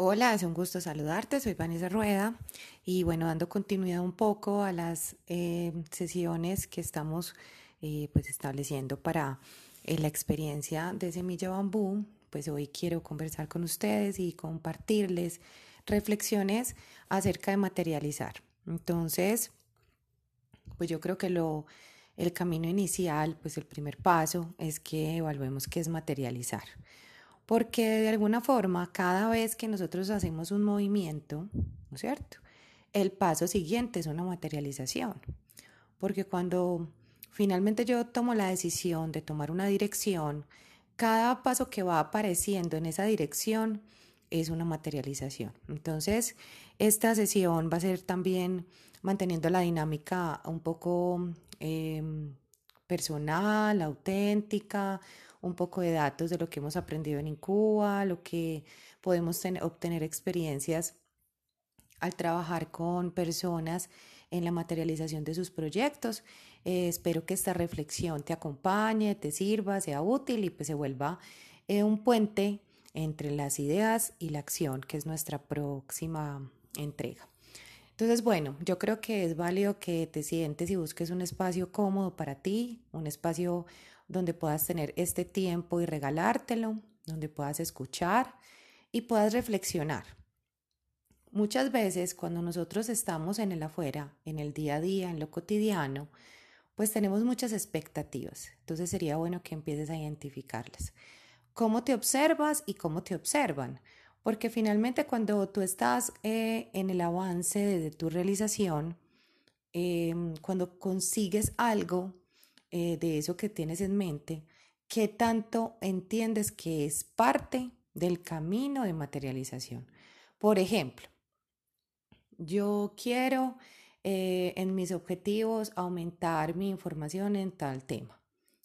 Hola, es un gusto saludarte, soy Vanessa Rueda y bueno, dando continuidad un poco a las eh, sesiones que estamos eh, pues estableciendo para eh, la experiencia de Semilla Bambú, pues hoy quiero conversar con ustedes y compartirles reflexiones acerca de materializar. Entonces, pues yo creo que lo, el camino inicial, pues el primer paso es que evaluemos qué es materializar porque de alguna forma cada vez que nosotros hacemos un movimiento, ¿no es cierto? El paso siguiente es una materialización, porque cuando finalmente yo tomo la decisión de tomar una dirección, cada paso que va apareciendo en esa dirección es una materialización. Entonces, esta sesión va a ser también manteniendo la dinámica un poco em, personal, auténtica, un poco de datos de lo que hemos aprendido en Incuba, lo que podemos obtener experiencias al trabajar con personas en la materialización de sus proyectos. Eh, espero que esta reflexión te acompañe, te sirva, sea útil y pues se vuelva eh, un puente entre las ideas y la acción, que es nuestra próxima entrega. Entonces, bueno, yo creo que es válido que te sientes y busques un espacio cómodo para ti, un espacio donde puedas tener este tiempo y regalártelo, donde puedas escuchar y puedas reflexionar. Muchas veces cuando nosotros estamos en el afuera, en el día a día, en lo cotidiano, pues tenemos muchas expectativas. Entonces sería bueno que empieces a identificarlas. ¿Cómo te observas y cómo te observan? Porque finalmente cuando tú estás eh, en el avance de, tu realización, em, cuando consigues algo, eh, de eso que tienes en mente, ¿qué tanto entiendes que es parte del camino de materialización? Por ejemplo, yo quiero eh, en mis objetivos aumentar mi información en tal tema.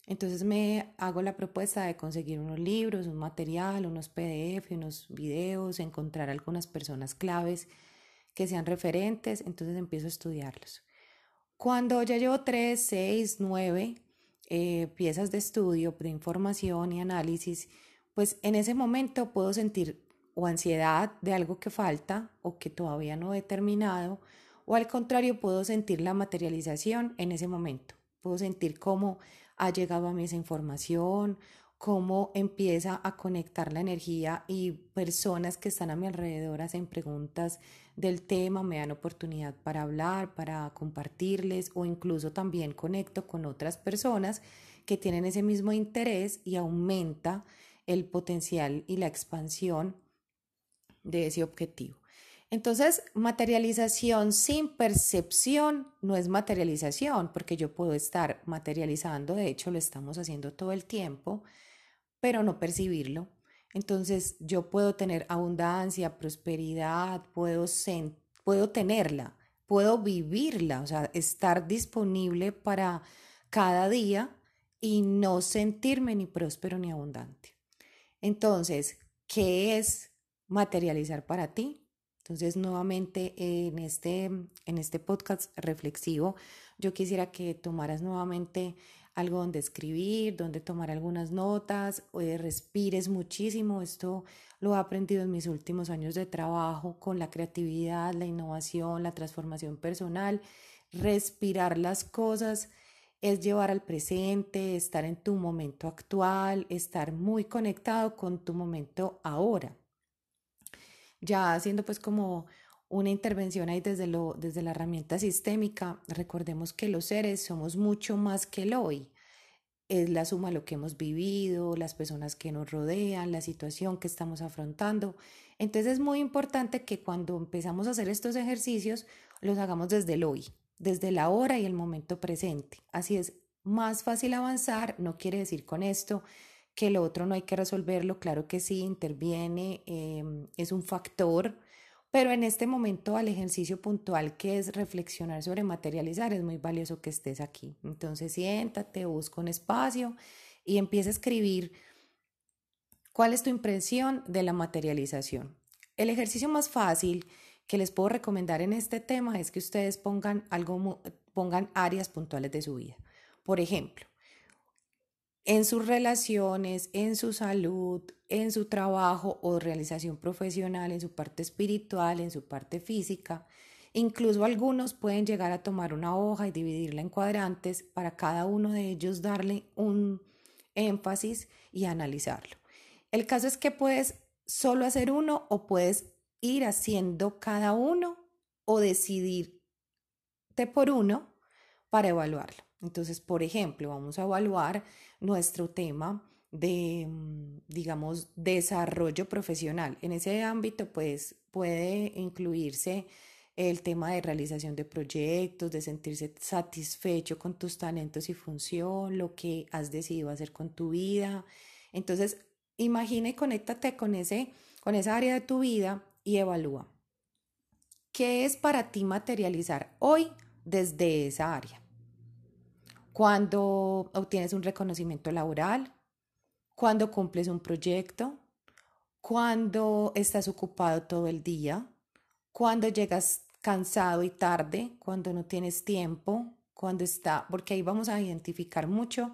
Entonces me hago la propuesta de conseguir unos libros, un material, unos PDF, unos videos, encontrar algunas personas claves que sean referentes, entonces empiezo a estudiarlos. Cuando ya llevo tres, seis, nueve eh, piezas de estudio, de información y análisis, pues en ese momento puedo sentir o ansiedad de algo que falta o que todavía no he terminado, o al contrario puedo sentir la materialización en ese momento. Puedo sentir cómo ha llegado a mí esa información, cómo empieza a conectar la energía y personas que están a mi alrededor hacen preguntas del tema, me dan oportunidad para hablar, para compartirles o incluso también conecto con otras personas que tienen ese mismo interés y aumenta el potencial y la expansión de ese objetivo. Entonces, materialización sin percepción no es materialización, porque yo puedo estar materializando, de hecho lo estamos haciendo todo el tiempo, pero no percibirlo. Entonces yo puedo tener abundancia, prosperidad, puedo, puedo tenerla, puedo vivirla, o sea, estar disponible para cada día y no sentirme ni próspero ni abundante. Entonces, ¿qué es materializar para ti? Entonces, nuevamente en este, en este podcast reflexivo, yo quisiera que tomaras nuevamente algo donde escribir, donde tomar algunas notas, eh, respires muchísimo. Esto lo he aprendido en mis últimos años de trabajo con la creatividad, la innovación, la transformación personal. Respirar las cosas es llevar al presente, estar en tu momento actual, estar muy conectado con tu momento ahora. Ya haciendo pues como una intervención ahí desde, lo, desde la herramienta sistémica, recordemos que los seres somos mucho más que el hoy. Es la suma de lo que hemos vivido, las personas que nos rodean, la situación que estamos afrontando. Entonces es muy importante que cuando empezamos a hacer estos ejercicios, los hagamos desde el hoy, desde la hora y el momento presente. Así es más fácil avanzar, no quiere decir con esto que lo otro no hay que resolverlo, claro que sí, interviene, em, es un factor, pero en este momento al ejercicio puntual que es reflexionar sobre materializar es muy valioso que estés aquí. Entonces siéntate, busca un espacio y empieza a escribir cuál es tu impresión de la materialización. El ejercicio más fácil que les puedo recomendar en este tema es que ustedes pongan algo pongan áreas puntuales de su vida. Por ejemplo, en sus relaciones, en su salud, en su trabajo o realización profesional, en su parte espiritual, en su parte física. Incluso algunos pueden llegar a tomar una hoja y dividirla en cuadrantes para cada uno de ellos darle un énfasis y analizarlo. El caso es que puedes solo hacer uno o puedes ir haciendo cada uno o decidirte por uno para evaluarlo. Entonces, por ejemplo, vamos a evaluar nuestro tema de, mm, digamos, desarrollo profesional. En ese ámbito, pues, puede incluirse el tema de realización de proyectos, de sentirse satisfecho con tus talentos y función, lo que has decidido hacer con tu vida. Entonces, imagina y conéctate con, ese, con esa área de tu vida y evalúa. ¿Qué es para ti materializar hoy desde esa área? Cuando obtienes un reconocimiento laboral, cuando cumples un proyecto, cuando estás ocupado todo el día, cuando llegas cansado y tarde, cuando no tienes tiempo, cuando está, porque ahí vamos a identificar mucho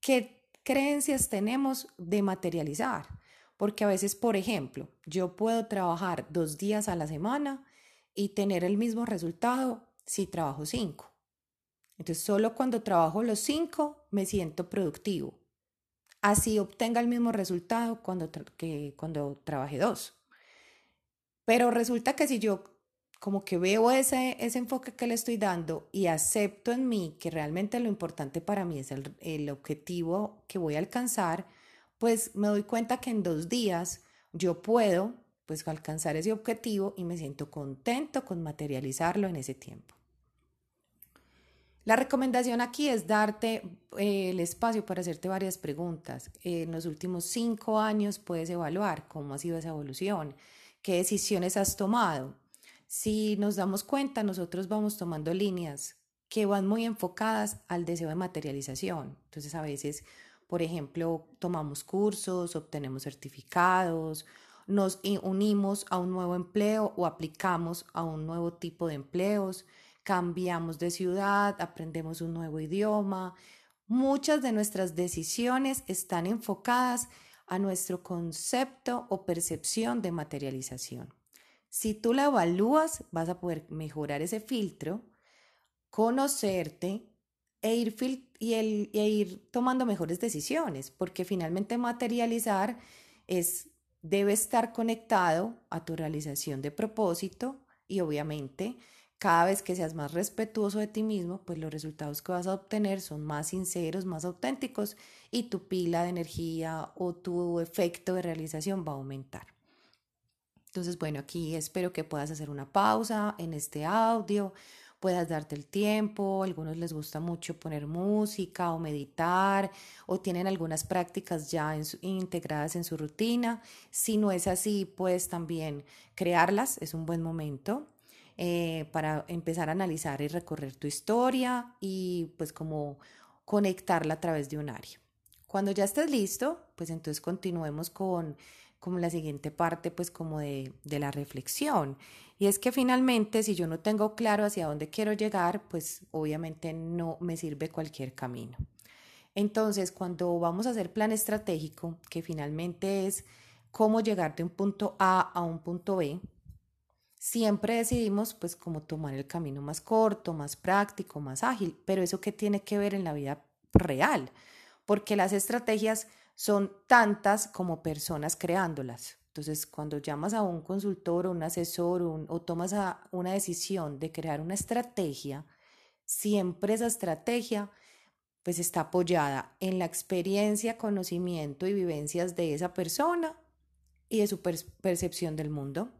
qué creencias tenemos de materializar. Porque a veces, por ejemplo, yo puedo trabajar dos días a la semana y tener el mismo resultado si trabajo cinco. Entonces, solo cuando trabajo los cinco me siento productivo. Así obtenga el mismo resultado cuando que cuando trabajé dos. Pero resulta que si yo como que veo ese, ese enfoque que le estoy dando y acepto en mí que realmente lo importante para mí es el, el objetivo que voy a alcanzar, pues me doy cuenta que en dos días yo puedo pues alcanzar ese objetivo y me siento contento con materializarlo en ese tiempo. La recomendación aquí es darte eh, el espacio para hacerte varias preguntas. en los últimos cinco años puedes evaluar cómo ha sido esa evolución, qué decisiones has tomado. Si nos damos cuenta, nosotros vamos tomando líneas que van muy enfocadas al deseo de materialización. Entonces a veces, por ejemplo, tomamos cursos, obtenemos certificados, nos unimos a un nuevo empleo o aplicamos a un nuevo tipo de empleos cambiamos de ciudad, aprendemos un nuevo idioma. Muchas de nuestras decisiones están enfocadas a nuestro concepto o percepción de materialización. Si tú la evalúas, vas a poder mejorar ese filtro, conocerte e ir, y e ir tomando mejores decisiones, porque finalmente materializar es, debe estar conectado a tu realización de propósito y obviamente cada vez que seas más respetuoso de ti mismo, pues los resultados que vas a obtener son más sinceros, más auténticos y tu pila de energía o tu efecto de realización va a aumentar. Entonces, bueno, aquí espero que puedas hacer una pausa en este audio, puedas darte el tiempo. A algunos les gusta mucho poner música o meditar o tienen algunas prácticas ya integradas en su rutina. Si no es así, puedes también crearlas, es un buen momento. Eh, para empezar a analizar y recorrer tu historia y pues como conectarla a través de un área. Cuando ya estés listo, pues entonces continuemos con como la siguiente parte, pues como de, de, la reflexión. Y es que finalmente, si yo no tengo claro hacia dónde quiero llegar, pues obviamente no me sirve cualquier camino. Entonces, cuando vamos a hacer plan estratégico, que finalmente es cómo llegar de un punto A a un punto B, siempre decidimos pues como tomar el camino más corto, más práctico, más ágil, pero eso qué tiene que ver en la vida real, porque las estrategias son tantas como personas creándolas. Entonces, cuando llamas a un consultor o un asesor o tomas una decisión de crear una estrategia, siempre esa estrategia pues está apoyada en la experiencia, conocimiento y vivencias de esa persona y de su percepción del mundo.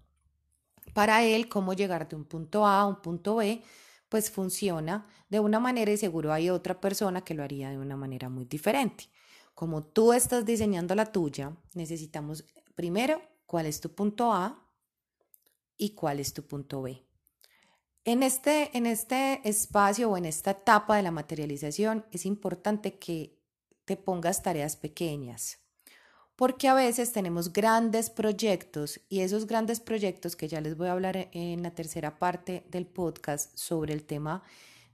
Para él, cómo llegar de un punto A a un punto B, pues funciona de una manera y seguro hay otra persona que lo haría de una manera muy diferente. Como tú estás diseñando la tuya, necesitamos primero cuál es tu punto A y cuál es tu punto B. En este, en este espacio o en esta etapa de la materialización es importante que te pongas tareas pequeñas porque a veces tenemos grandes proyectos y esos grandes proyectos que ya les voy a hablar en la tercera parte del podcast sobre el tema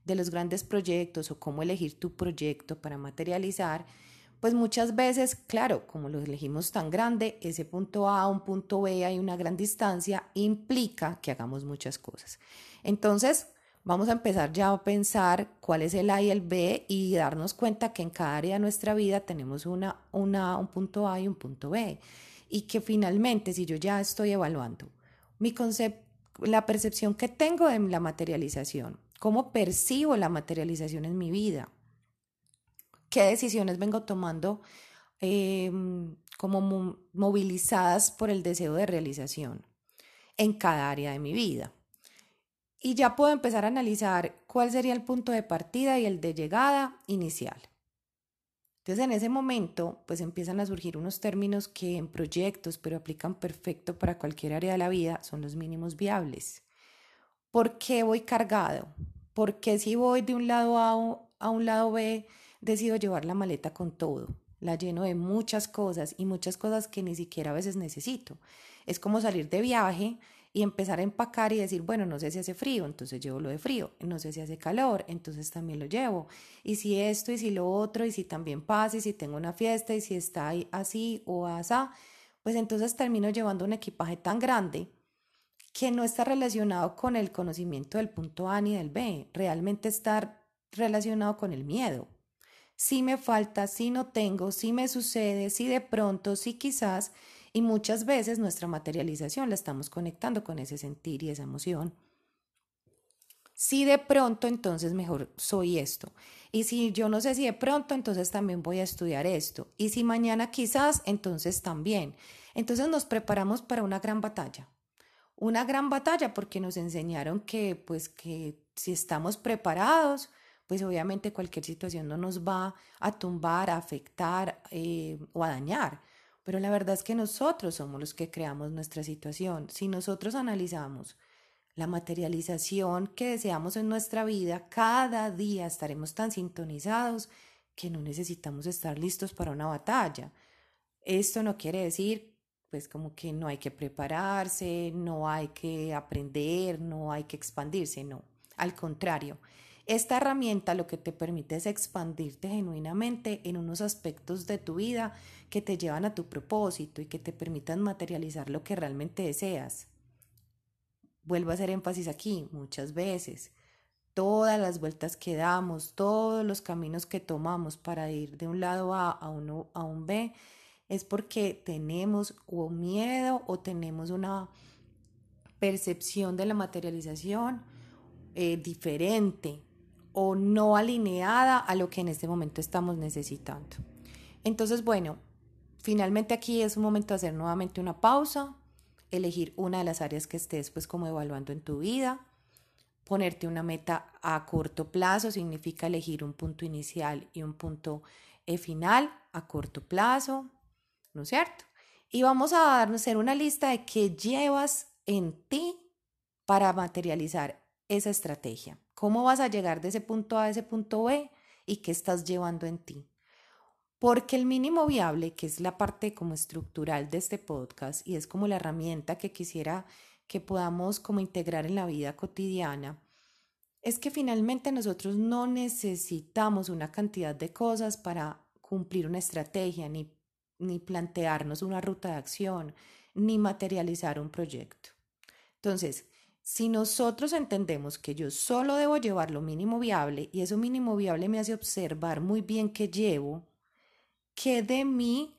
de los grandes proyectos o cómo elegir tu proyecto para materializar, pues muchas veces, claro, como lo elegimos tan grande, ese punto A a un punto B hay una gran distancia, implica que hagamos muchas cosas. Entonces, vamos a empezar ya a pensar cuál es el A y el B y darnos cuenta que en cada área de nuestra vida tenemos una, un punto A y un punto B. Y que finalmente, si yo ya estoy evaluando mi concepto, la percepción que tengo de la materialización, cómo percibo la materialización en mi vida, qué decisiones vengo tomando em, como movilizadas por el deseo de realización en cada área de mi vida. Y ya puedo empezar a analizar cuál sería el punto de partida y el de llegada inicial. Entonces en ese momento pues empiezan a surgir unos términos que en proyectos, pero aplican perfecto para cualquier área de la vida, son los mínimos viables. ¿Por qué voy cargado? ¿Por qué si voy de un lado A a un lado B decido llevar la maleta con todo. La lleno de muchas cosas y muchas cosas que ni siquiera a veces necesito. Es como salir de viaje y empezar a empacar y decir, bueno, no sé si hace frío, entonces llevo lo de frío, no sé si hace calor, entonces también lo llevo. Y si esto y si lo otro, y si también pasa, y si tengo una fiesta, y si está ahí así o asá, pues entonces termino llevando un equipaje tan grande que no está relacionado con el conocimiento del punto A ni del B, realmente está relacionado con el miedo si me falta, si no tengo, si me sucede, si de pronto, si quizás, y muchas veces nuestra materialización la estamos conectando con ese sentir y esa emoción. Si de pronto, entonces mejor soy esto. Y si yo no sé si de pronto, entonces también voy a estudiar esto. Y si mañana quizás, entonces también. Entonces nos preparamos para una gran batalla. Una gran batalla porque nos enseñaron que pues que si estamos preparados, pues obviamente cualquier situación no nos va a tumbar, a afectar eh, o a dañar. Pero la verdad es que nosotros somos los que creamos nuestra situación. Si nosotros analizamos la materialización que deseamos en nuestra vida, cada día estaremos tan sintonizados que no necesitamos estar listos para una batalla. Esto no quiere decir pues como que no hay que prepararse, no hay que aprender, no hay que expandirse, no. Al contrario, esta herramienta lo que te permite es expandirte genuinamente en unos aspectos de tu vida que te llevan a tu propósito y que te permitan materializar lo que realmente deseas. Vuelvo a hacer énfasis aquí muchas veces. Todas las vueltas que damos, todos los caminos que tomamos para ir de un lado A a, uno, a un B, es porque tenemos o miedo o tenemos una percepción de la materialización eh, diferente o no alineada a lo que en este momento estamos necesitando. Entonces, bueno, finalmente aquí es un momento de hacer nuevamente una pausa, elegir una de las áreas que estés pues como evaluando en tu vida, ponerte una meta a corto plazo significa elegir un punto inicial y un punto eh, final a corto plazo, ¿no es cierto? Y vamos a darnos hacer una lista de qué llevas en ti para materializar esa estrategia. ¿Cómo vas a llegar de ese punto A a ese punto B y qué estás llevando en ti? Porque el mínimo viable, que es la parte como estructural de este podcast y es como la herramienta que quisiera que podamos como integrar en la vida cotidiana, es que finalmente nosotros no necesitamos una cantidad de cosas para cumplir una estrategia, ni, ni plantearnos una ruta de acción, ni materializar un proyecto. Entonces, si nosotros entendemos que yo solo debo llevar lo mínimo viable y eso mínimo viable me hace observar muy bien qué llevo, qué de mí,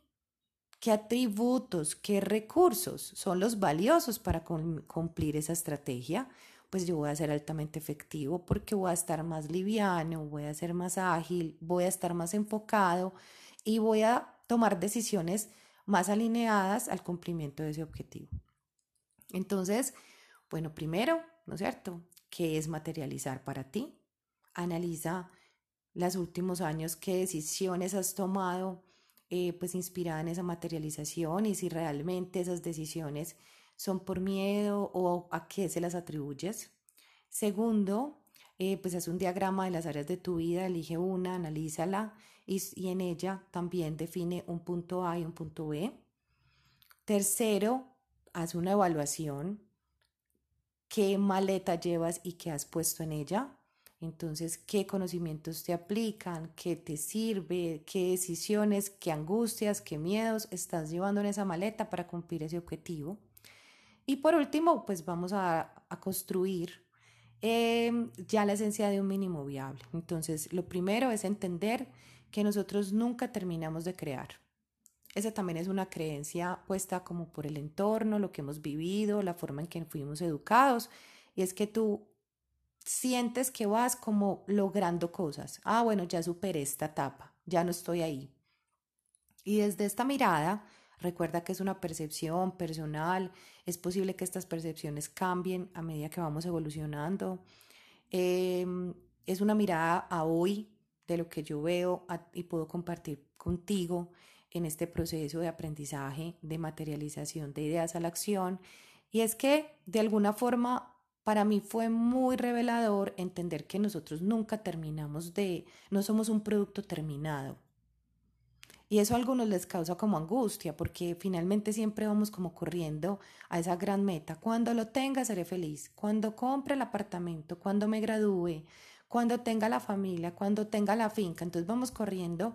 qué atributos, qué recursos son los valiosos para cumplir esa estrategia, pues yo voy a ser altamente efectivo porque voy a estar más liviano, voy a ser más ágil, voy a estar más enfocado y voy a tomar decisiones más alineadas al cumplimiento de ese objetivo. Entonces, bueno, primero, ¿no es cierto? ¿Qué es materializar para ti? Analiza los últimos años, qué decisiones has tomado, eh, pues inspirada en esa materialización y si realmente esas decisiones son por miedo o a qué se las atribuyes. Segundo, eh, pues haz un diagrama de las áreas de tu vida, elige una, analízala y, y en ella también define un punto A y un punto B. Tercero, haz una evaluación qué maleta llevas y qué has puesto en ella. Entonces, ¿qué conocimientos te aplican? ¿Qué te sirve? ¿Qué decisiones, qué angustias, qué miedos estás llevando en esa maleta para cumplir ese objetivo? Y por último, pues vamos a, construir em, ya la esencia de un mínimo viable. Entonces, lo primero es entender que nosotros nunca terminamos de crear. Esa también es una creencia puesta como por el entorno, lo que hemos vivido, la forma en que fuimos educados. Y es que tú sientes que vas como logrando cosas. Ah, bueno, ya superé esta etapa, ya no estoy ahí. Y desde esta mirada, recuerda que es una percepción personal, es posible que estas percepciones cambien a medida que vamos evolucionando. Em, es una mirada a hoy de lo que yo veo y puedo compartir contigo en este proceso de aprendizaje, de materialización de ideas a la acción. Y es que de alguna forma para mí fue muy revelador entender que nosotros nunca terminamos de, no somos un producto terminado. Y eso a algunos les causa como angustia, porque finalmente siempre vamos como corriendo a esa gran meta. Cuando lo tenga, seré feliz. Cuando compre el apartamento, cuando me gradúe, cuando tenga la familia, cuando tenga la finca. Entonces vamos corriendo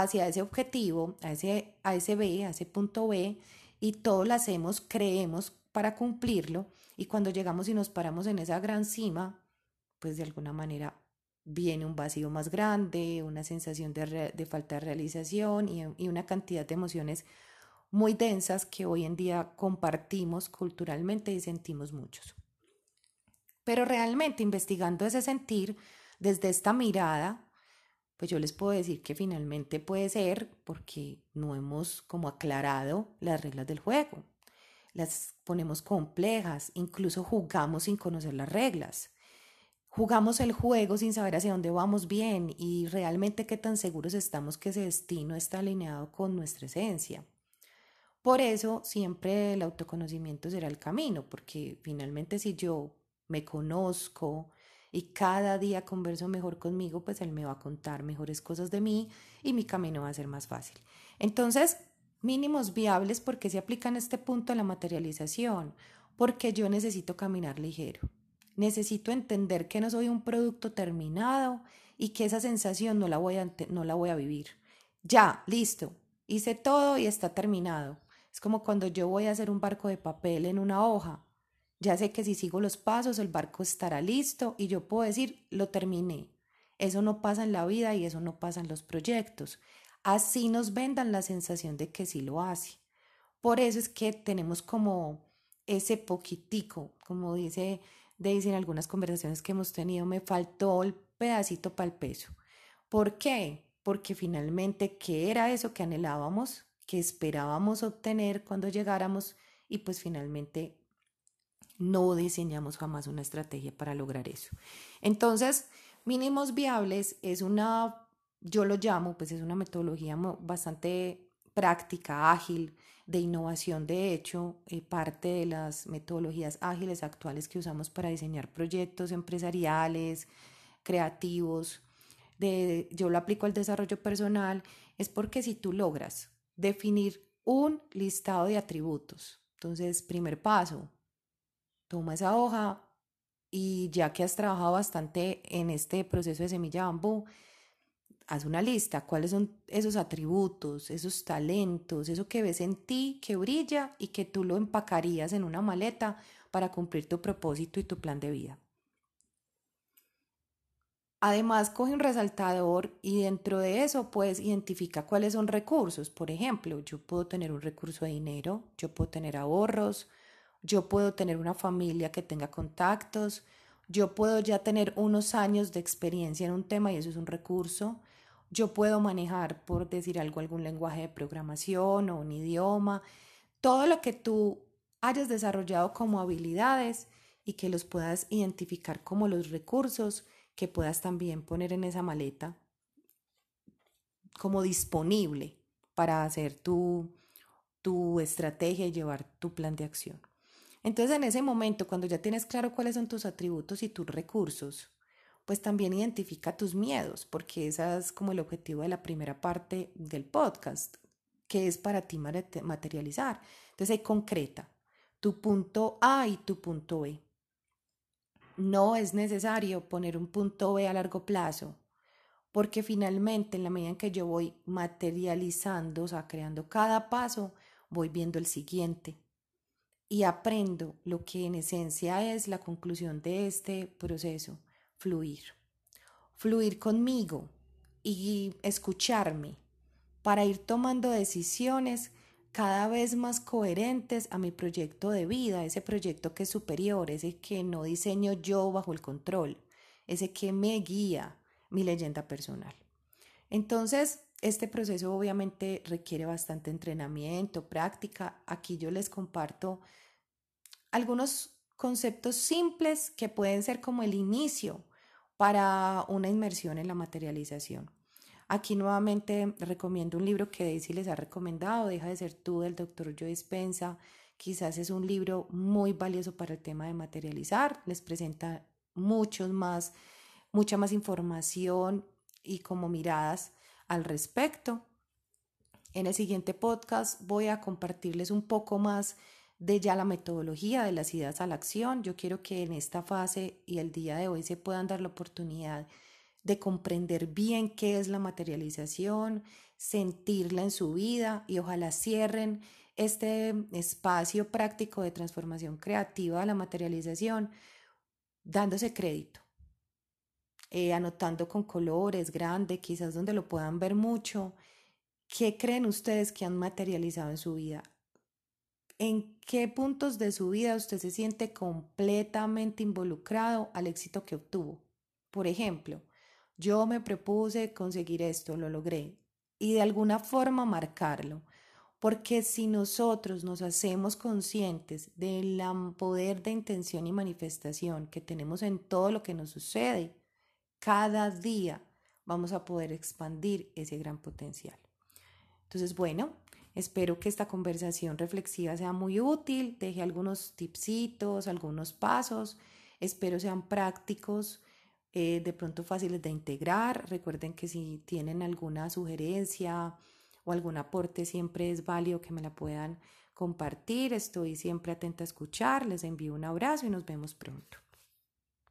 hacia ese objetivo, a ese, a ese B, a ese punto B, y todo lo hacemos, creemos para cumplirlo y cuando llegamos y nos paramos en esa gran cima, pues de alguna manera viene un vacío más grande, una sensación de, falta de realización y, y una cantidad de emociones muy densas que hoy en día compartimos culturalmente y sentimos muchos. Pero realmente investigando ese sentir desde esta mirada, pues yo les puedo decir que finalmente puede ser porque no hemos como aclarado las reglas del juego las ponemos complejas, incluso jugamos sin conocer las reglas. Jugamos el juego sin saber hacia dónde vamos bien y realmente qué tan seguros estamos que ese destino está alineado con nuestra esencia. Por eso siempre el autoconocimiento será el camino, porque finalmente si yo me conozco y cada día converso mejor conmigo, pues él me va a contar mejores cosas de mí y mi camino va a ser más fácil. Entonces, mínimos viables porque se aplican este punto a la materialización, porque yo necesito caminar ligero. Necesito entender que no soy un producto terminado y que esa sensación no la voy a, no la voy a vivir. Ya, listo, hice todo y está terminado. Es como cuando yo voy a hacer un barco de papel en una hoja. Ya sé que si sigo los pasos el barco estará listo y yo puedo decir, lo terminé. Eso no pasa en la vida y eso no pasa en los proyectos así nos vendan la sensación de que sí lo hace. Por eso es que tenemos como ese poquitico, como dice Daisy en algunas conversaciones que hemos tenido, me faltó el pedacito para el peso. ¿Por qué? Porque finalmente, ¿qué era eso que anhelábamos, que esperábamos obtener cuando llegáramos? Y pues finalmente no diseñamos jamás una estrategia para lograr eso. Entonces, mínimos viables es una yo lo llamo, pues es una metodología bastante práctica, ágil, de innovación. De hecho, eh, parte de las metodologías ágiles actuales que usamos para diseñar proyectos empresariales, creativos, de, yo lo aplico al desarrollo personal, es porque si tú logras definir un listado de atributos, entonces, primer paso, toma esa hoja y ya que has trabajado bastante en este proceso de semilla bambú, haz una lista, cuáles son esos atributos, esos talentos, eso que ves en ti, que brilla y que tú lo empacarías en una maleta para cumplir tu propósito y tu plan de vida. Además, coge un resaltador y dentro de eso, pues identifica cuáles son recursos. Por ejemplo, yo puedo tener un recurso de dinero, yo puedo tener ahorros, yo puedo tener una familia que tenga contactos, yo puedo ya tener unos años de experiencia en un tema y eso es un recurso yo puedo manejar, por decir algo, algún lenguaje de programación o un idioma, todo lo que tú hayas desarrollado como habilidades y que los puedas identificar como los recursos que puedas también poner en esa maleta como disponible para hacer tu, tu estrategia y llevar tu plan de acción. Entonces en ese momento, cuando ya tienes claro cuáles son tus atributos y tus recursos, pues también identifica tus miedos, porque ese es como el objetivo de la primera parte del podcast, que es para ti materializar. Entonces ahí concreta tu punto A y tu punto B. no es necesario poner un punto B a largo plazo, porque finalmente en la medida en que yo voy materializando, o sea, creando cada paso, voy viendo el siguiente y aprendo lo que en esencia es la conclusión de este proceso, fluir. Fluir conmigo y escucharme para ir tomando decisiones cada vez más coherentes a mi proyecto de vida, ese proyecto que es superior, ese que no diseño yo bajo el control, ese que me guía mi leyenda personal. Entonces, este proceso obviamente requiere bastante entrenamiento, práctica. Aquí yo les comparto algunos conceptos simples que pueden ser como el inicio para una inmersión en la materialización. Aquí nuevamente recomiendo un libro que Daisy les ha recomendado, Deja de ser tú, del doctor Joe Dispensa. Quizás es un libro muy valioso para el tema de materializar. Les presenta muchos más, mucha más información y como miradas al respecto. En el siguiente podcast voy a compartirles un poco más de ya la metodología de las ideas a la acción. Yo quiero que en esta fase y el día de hoy se puedan dar la oportunidad de comprender bien qué es la materialización, sentirla en su vida y ojalá cierren este espacio práctico de transformación creativa a la materialización dándose crédito, eh, anotando con colores grande, quizás donde lo puedan ver mucho. ¿Qué creen ustedes que han materializado en su vida? ¿En qué puntos de su vida usted se siente completamente involucrado al éxito que obtuvo? Por ejemplo, yo me propuse conseguir esto, lo logré, y de alguna forma marcarlo. Porque si nosotros nos hacemos conscientes del poder de intención y manifestación que tenemos en todo lo que nos sucede, cada día vamos a poder expandir ese gran potencial. Entonces, bueno, espero que esta conversación reflexiva sea muy útil, deje algunos tipsitos, algunos pasos, espero sean prácticos eh, de pronto fáciles de integrar. Recuerden que si tienen alguna sugerencia o algún aporte, siempre es válido que me la puedan compartir. Estoy siempre atenta a escuchar. Les envío un abrazo y nos vemos pronto.